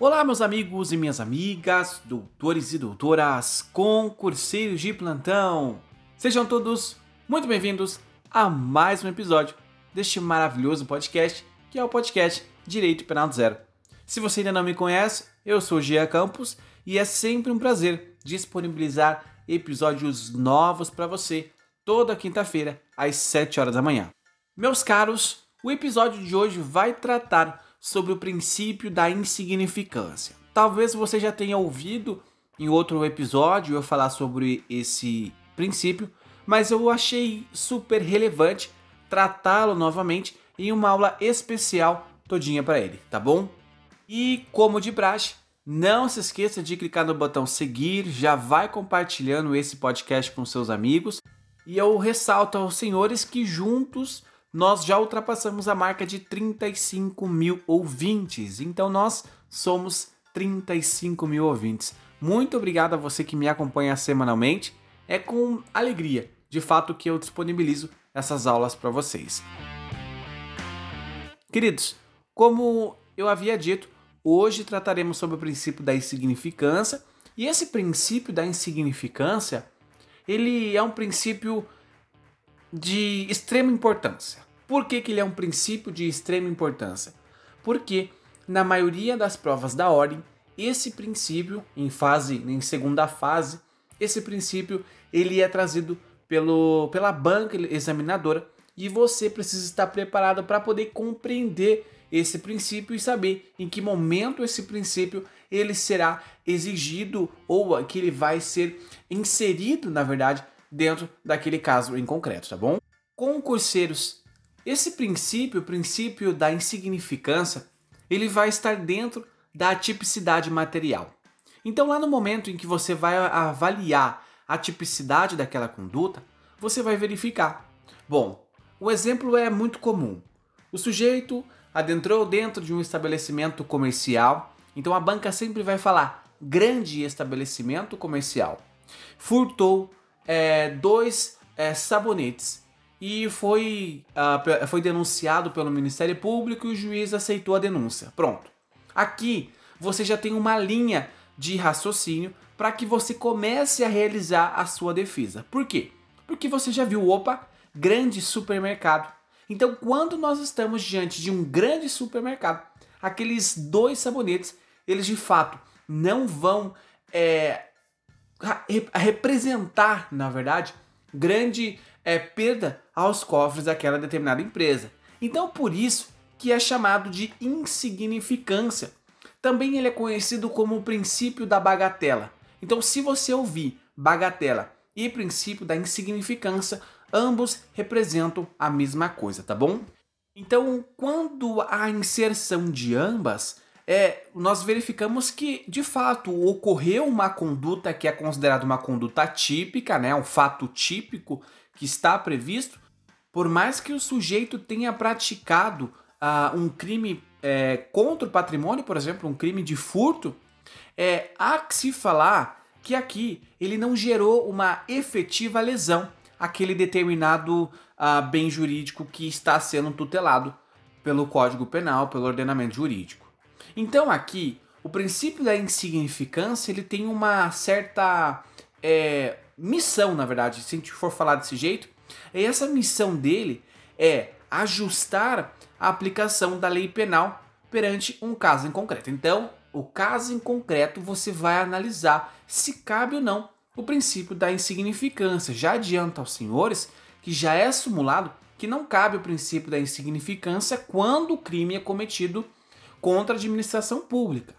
Olá, meus amigos e minhas amigas, doutores e doutoras, concurseiros de plantão. Sejam todos muito bem-vindos a mais um episódio deste maravilhoso podcast, que é o podcast Direito Penal Zero. Se você ainda não me conhece, eu sou Gia Campos e é sempre um prazer disponibilizar episódios novos para você toda quinta-feira às 7 horas da manhã. Meus caros, o episódio de hoje vai tratar sobre o princípio da insignificância. Talvez você já tenha ouvido em outro episódio eu falar sobre esse princípio, mas eu achei super relevante tratá-lo novamente em uma aula especial todinha para ele, tá bom? E como de praxe, não se esqueça de clicar no botão seguir, já vai compartilhando esse podcast com seus amigos. E eu ressalto aos senhores que juntos nós já ultrapassamos a marca de 35 mil ouvintes. Então nós somos 35 mil ouvintes. Muito obrigado a você que me acompanha semanalmente. É com alegria, de fato, que eu disponibilizo essas aulas para vocês. Queridos, como eu havia dito, hoje trataremos sobre o princípio da insignificância. E esse princípio da insignificância, ele é um princípio de extrema importância. Por que, que ele é um princípio de extrema importância? Porque na maioria das provas da ordem, esse princípio, em fase, em segunda fase, esse princípio ele é trazido pelo, pela banca examinadora e você precisa estar preparado para poder compreender esse princípio e saber em que momento esse princípio ele será exigido ou que ele vai ser inserido, na verdade, dentro daquele caso em concreto, tá bom? Concurseiros, esse princípio, o princípio da insignificância, ele vai estar dentro da tipicidade material. Então, lá no momento em que você vai avaliar a tipicidade daquela conduta, você vai verificar. Bom, o exemplo é muito comum. O sujeito adentrou dentro de um estabelecimento comercial, então a banca sempre vai falar grande estabelecimento comercial. Furtou é, dois é, sabonetes e foi, uh, foi denunciado pelo Ministério Público e o juiz aceitou a denúncia. Pronto. Aqui você já tem uma linha de raciocínio para que você comece a realizar a sua defesa. Por quê? Porque você já viu, opa, grande supermercado. Então, quando nós estamos diante de um grande supermercado, aqueles dois sabonetes, eles de fato não vão é, representar, na verdade, grande é, perda aos cofres daquela determinada empresa. Então, por isso que é chamado de insignificância. Também ele é conhecido como o princípio da bagatela. Então, se você ouvir bagatela e princípio da insignificância, ambos representam a mesma coisa, tá bom? Então, quando a inserção de ambas, é, nós verificamos que de fato ocorreu uma conduta que é considerada uma conduta típica, né, um fato típico que está previsto, por mais que o sujeito tenha praticado uh, um crime é, contra o patrimônio, por exemplo, um crime de furto, é, há que se falar que aqui ele não gerou uma efetiva lesão àquele determinado uh, bem jurídico que está sendo tutelado pelo Código Penal, pelo ordenamento jurídico. Então aqui, o princípio da insignificância ele tem uma certa é, missão, na verdade, se a gente for falar desse jeito, e essa missão dele é ajustar a aplicação da lei penal perante um caso em concreto. Então, o caso em concreto você vai analisar se cabe ou não o princípio da insignificância. Já adianta aos senhores que já é simulado que não cabe o princípio da insignificância quando o crime é cometido contra a administração pública.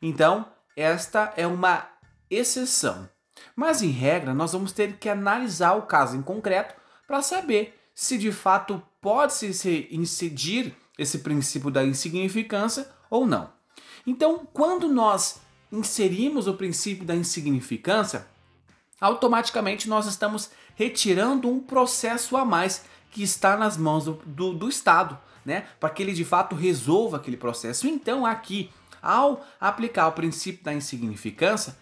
Então, esta é uma exceção. Mas, em regra, nós vamos ter que analisar o caso em concreto para saber se de fato pode-se incidir esse princípio da insignificância ou não. Então, quando nós inserimos o princípio da insignificância, automaticamente nós estamos retirando um processo a mais que está nas mãos do, do, do Estado né, para que ele de fato resolva aquele processo. Então, aqui, ao aplicar o princípio da insignificância,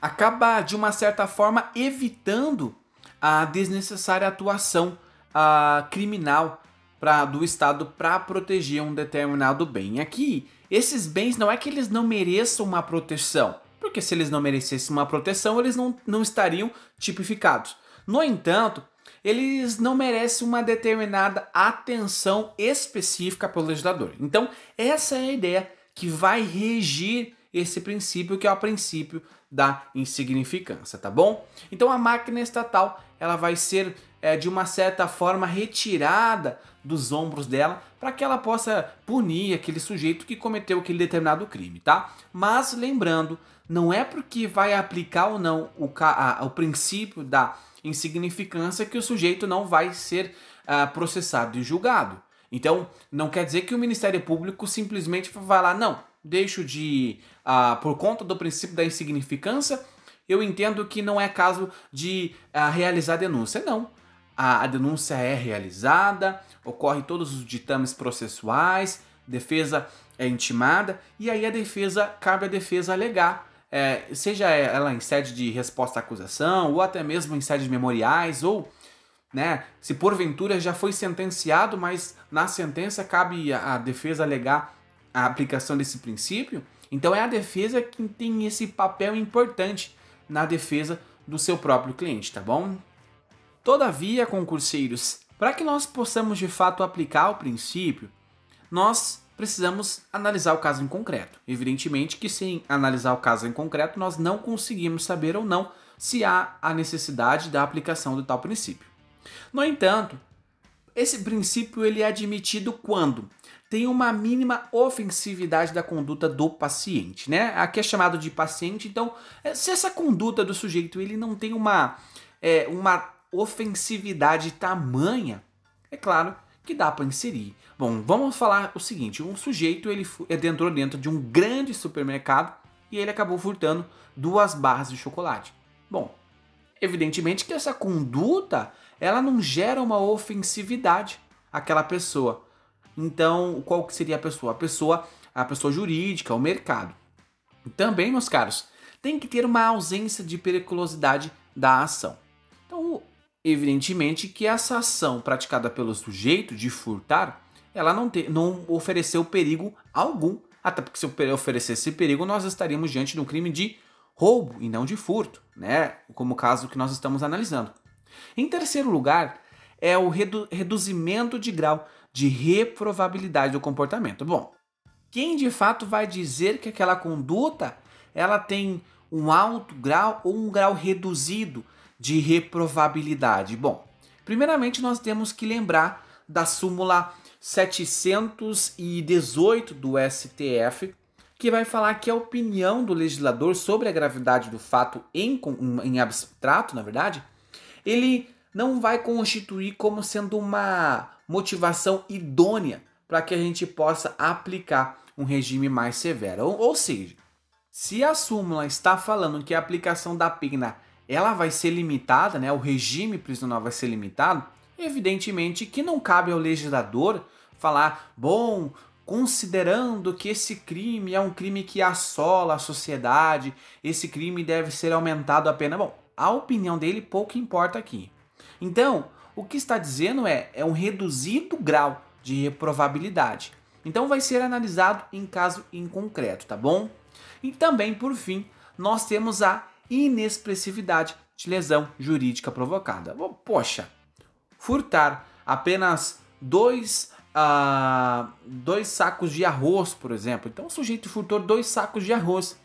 acaba de uma certa forma evitando a desnecessária atuação a, criminal pra, do Estado para proteger um determinado bem. Aqui, esses bens não é que eles não mereçam uma proteção, porque se eles não merecessem uma proteção, eles não, não estariam tipificados. No entanto, eles não merecem uma determinada atenção específica pelo legislador. Então, essa é a ideia que vai regir esse princípio, que é o princípio da insignificância, tá bom? Então, a máquina estatal ela vai ser é, de uma certa forma retirada dos ombros dela para que ela possa punir aquele sujeito que cometeu aquele determinado crime, tá? Mas lembrando, não é porque vai aplicar ou não o, a, o princípio da insignificância que o sujeito não vai ser uh, processado e julgado. Então, não quer dizer que o Ministério Público simplesmente vai lá, não, deixo de. Uh, por conta do princípio da insignificância, eu entendo que não é caso de uh, realizar denúncia. Não. A, a denúncia é realizada, ocorre todos os ditames processuais, defesa é intimada, e aí a defesa, cabe a defesa alegar é, seja ela em sede de resposta à acusação, ou até mesmo em sede de memoriais, ou né, se porventura já foi sentenciado, mas na sentença cabe a defesa alegar a aplicação desse princípio, então é a defesa que tem esse papel importante na defesa do seu próprio cliente, tá bom? Todavia, concurseiros, para que nós possamos de fato aplicar o princípio, nós precisamos analisar o caso em concreto. Evidentemente que sem analisar o caso em concreto, nós não conseguimos saber ou não se há a necessidade da aplicação do tal princípio. No entanto, esse princípio ele é admitido quando tem uma mínima ofensividade da conduta do paciente, né? Aqui é chamado de paciente, então é, se essa conduta do sujeito ele não tem uma, é, uma ofensividade tamanha, é claro que dá para inserir. Bom, vamos falar o seguinte: um sujeito ele entrou dentro de um grande supermercado e ele acabou furtando duas barras de chocolate. Bom, evidentemente que essa conduta ela não gera uma ofensividade àquela pessoa. Então, qual que seria a pessoa? A pessoa, a pessoa jurídica, o mercado. Também, meus caros, tem que ter uma ausência de periculosidade da ação. Evidentemente que essa ação praticada pelo sujeito de furtar ela não, te, não ofereceu perigo algum. Até porque se oferecesse perigo, nós estaríamos diante de um crime de roubo e não de furto, né? Como o caso que nós estamos analisando. Em terceiro lugar, é o redu reduzimento de grau de reprovabilidade do comportamento. Bom, quem de fato vai dizer que aquela conduta ela tem um alto grau ou um grau reduzido de reprovabilidade? Bom, primeiramente nós temos que lembrar da súmula 718 do STF, que vai falar que a opinião do legislador sobre a gravidade do fato em, em abstrato, na verdade, ele não vai constituir como sendo uma motivação idônea para que a gente possa aplicar um regime mais severo. Ou, ou seja, se a súmula está falando que a aplicação da pena ela vai ser limitada, né, o regime prisional vai ser limitado, evidentemente que não cabe ao legislador falar, bom, considerando que esse crime é um crime que assola a sociedade, esse crime deve ser aumentado a pena. Bom, a opinião dele pouco importa aqui. Então, o que está dizendo é, é um reduzido grau de reprovabilidade. Então vai ser analisado em caso em concreto, tá bom? E também, por fim, nós temos a inexpressividade de lesão jurídica provocada. Poxa, furtar apenas dois ah, dois sacos de arroz, por exemplo. Então o sujeito furtou dois sacos de arroz.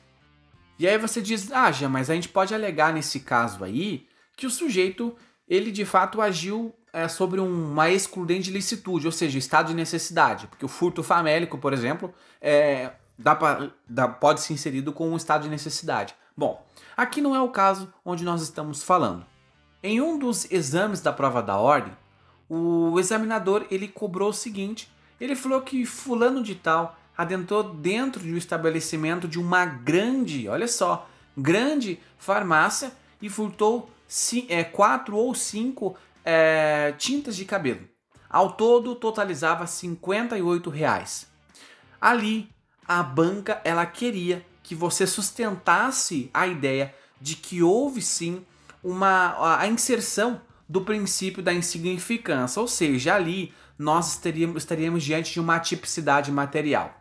E aí você diz, ah, já, mas a gente pode alegar nesse caso aí que o sujeito, ele de fato agiu é, sobre uma excludente de licitude, ou seja, estado de necessidade. Porque o furto famélico, por exemplo, é, dá pra, dá, pode ser inserido com um estado de necessidade. Bom, aqui não é o caso onde nós estamos falando. Em um dos exames da prova da ordem, o examinador ele cobrou o seguinte: ele falou que fulano de tal adentrou dentro de um estabelecimento de uma grande, olha só, grande farmácia e furtou é, quatro ou cinco é, tintas de cabelo. Ao todo totalizava 58 reais. Ali a banca ela queria que você sustentasse a ideia de que houve sim uma a inserção do princípio da insignificância, ou seja, ali nós estaríamos, estaríamos diante de uma tipicidade material.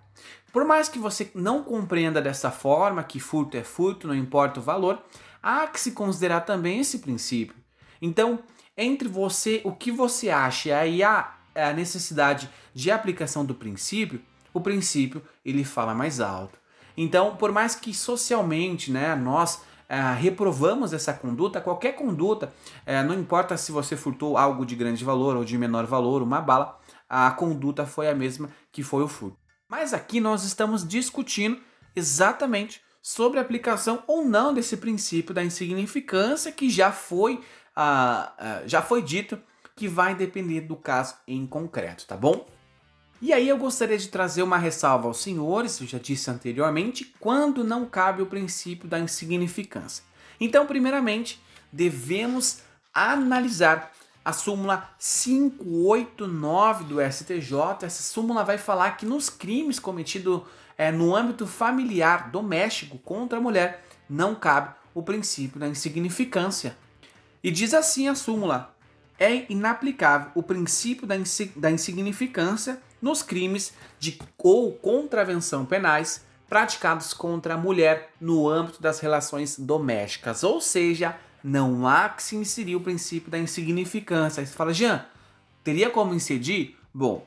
Por mais que você não compreenda dessa forma, que furto é furto, não importa o valor, há que se considerar também esse princípio. Então, entre você, o que você acha e a, a necessidade de aplicação do princípio, o princípio ele fala mais alto. Então, por mais que socialmente, né, nós é, reprovamos essa conduta, qualquer conduta, é, não importa se você furtou algo de grande valor ou de menor valor, uma bala, a conduta foi a mesma que foi o furto. Mas aqui nós estamos discutindo exatamente sobre a aplicação ou não desse princípio da insignificância que já foi, ah, ah, já foi dito que vai depender do caso em concreto, tá bom? E aí eu gostaria de trazer uma ressalva aos senhores, eu já disse anteriormente, quando não cabe o princípio da insignificância. Então, primeiramente, devemos analisar a súmula 589 do STJ. Essa súmula vai falar que nos crimes cometidos é, no âmbito familiar, doméstico, contra a mulher, não cabe o princípio da insignificância. E diz assim a súmula: é inaplicável o princípio da, da insignificância nos crimes de ou contravenção penais praticados contra a mulher no âmbito das relações domésticas. Ou seja, não há que se inserir o princípio da insignificância. Aí você fala, Jean, teria como incidir? Bom,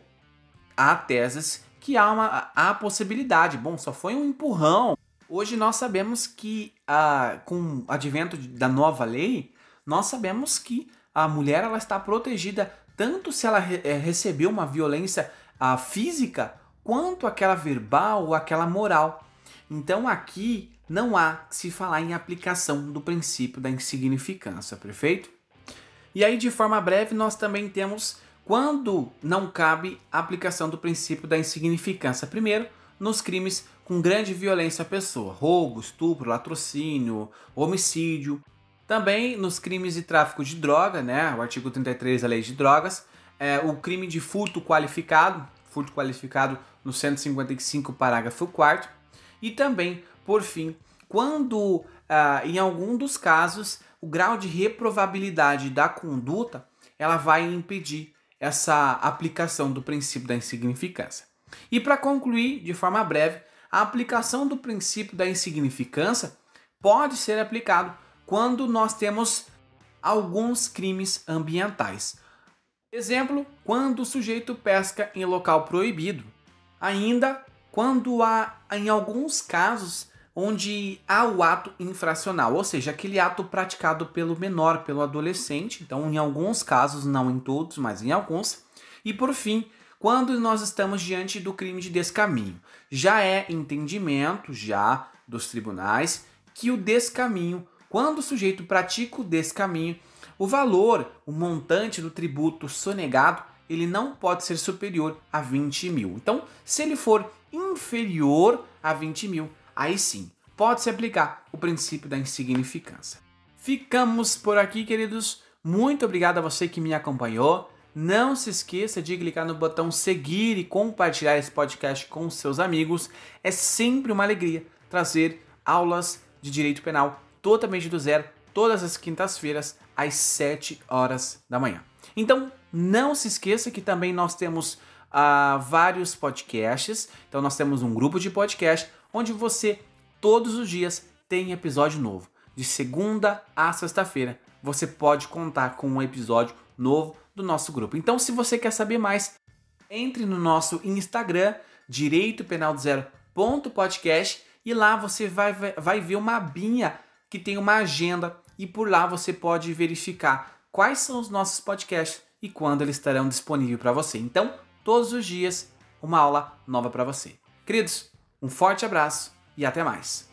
há teses que há uma há possibilidade. Bom, só foi um empurrão. Hoje nós sabemos que, ah, com o advento da nova lei, nós sabemos que a mulher ela está protegida tanto se ela re é, recebeu uma violência a física quanto aquela verbal ou aquela moral. Então aqui não há que se falar em aplicação do princípio da insignificância, perfeito? E aí, de forma breve, nós também temos quando não cabe a aplicação do princípio da insignificância. Primeiro, nos crimes com grande violência à pessoa, roubo, estupro, latrocínio, homicídio. Também nos crimes de tráfico de droga, né? O artigo 33 da Lei de Drogas, é, o crime de furto qualificado, furto qualificado no 155, parágrafo 4 e também, por fim, quando ah, em algum dos casos o grau de reprovabilidade da conduta ela vai impedir essa aplicação do princípio da insignificância. E para concluir, de forma breve, a aplicação do princípio da insignificância pode ser aplicado quando nós temos alguns crimes ambientais. Exemplo, quando o sujeito pesca em local proibido. Ainda quando há, em alguns casos, onde há o ato infracional, ou seja, aquele ato praticado pelo menor, pelo adolescente. Então, em alguns casos, não em todos, mas em alguns. E por fim, quando nós estamos diante do crime de descaminho. Já é entendimento já dos tribunais que o descaminho, quando o sujeito pratica o descaminho, o valor, o montante do tributo sonegado, ele não pode ser superior a 20 mil. Então, se ele for inferior a 20 mil, aí sim pode-se aplicar o princípio da insignificância. Ficamos por aqui, queridos. Muito obrigado a você que me acompanhou. Não se esqueça de clicar no botão seguir e compartilhar esse podcast com seus amigos. É sempre uma alegria trazer aulas de direito penal totalmente do zero, todas as quintas-feiras, às 7 horas da manhã. Então, não se esqueça que também nós temos uh, vários podcasts. Então, nós temos um grupo de podcast onde você, todos os dias, tem episódio novo. De segunda a sexta-feira, você pode contar com um episódio novo do nosso grupo. Então, se você quer saber mais, entre no nosso Instagram, direito penal do zero ponto podcast e lá você vai, vai ver uma abinha que tem uma agenda e por lá você pode verificar quais são os nossos podcasts e quando eles estarão disponíveis para você. Então, todos os dias, uma aula nova para você. Queridos, um forte abraço e até mais.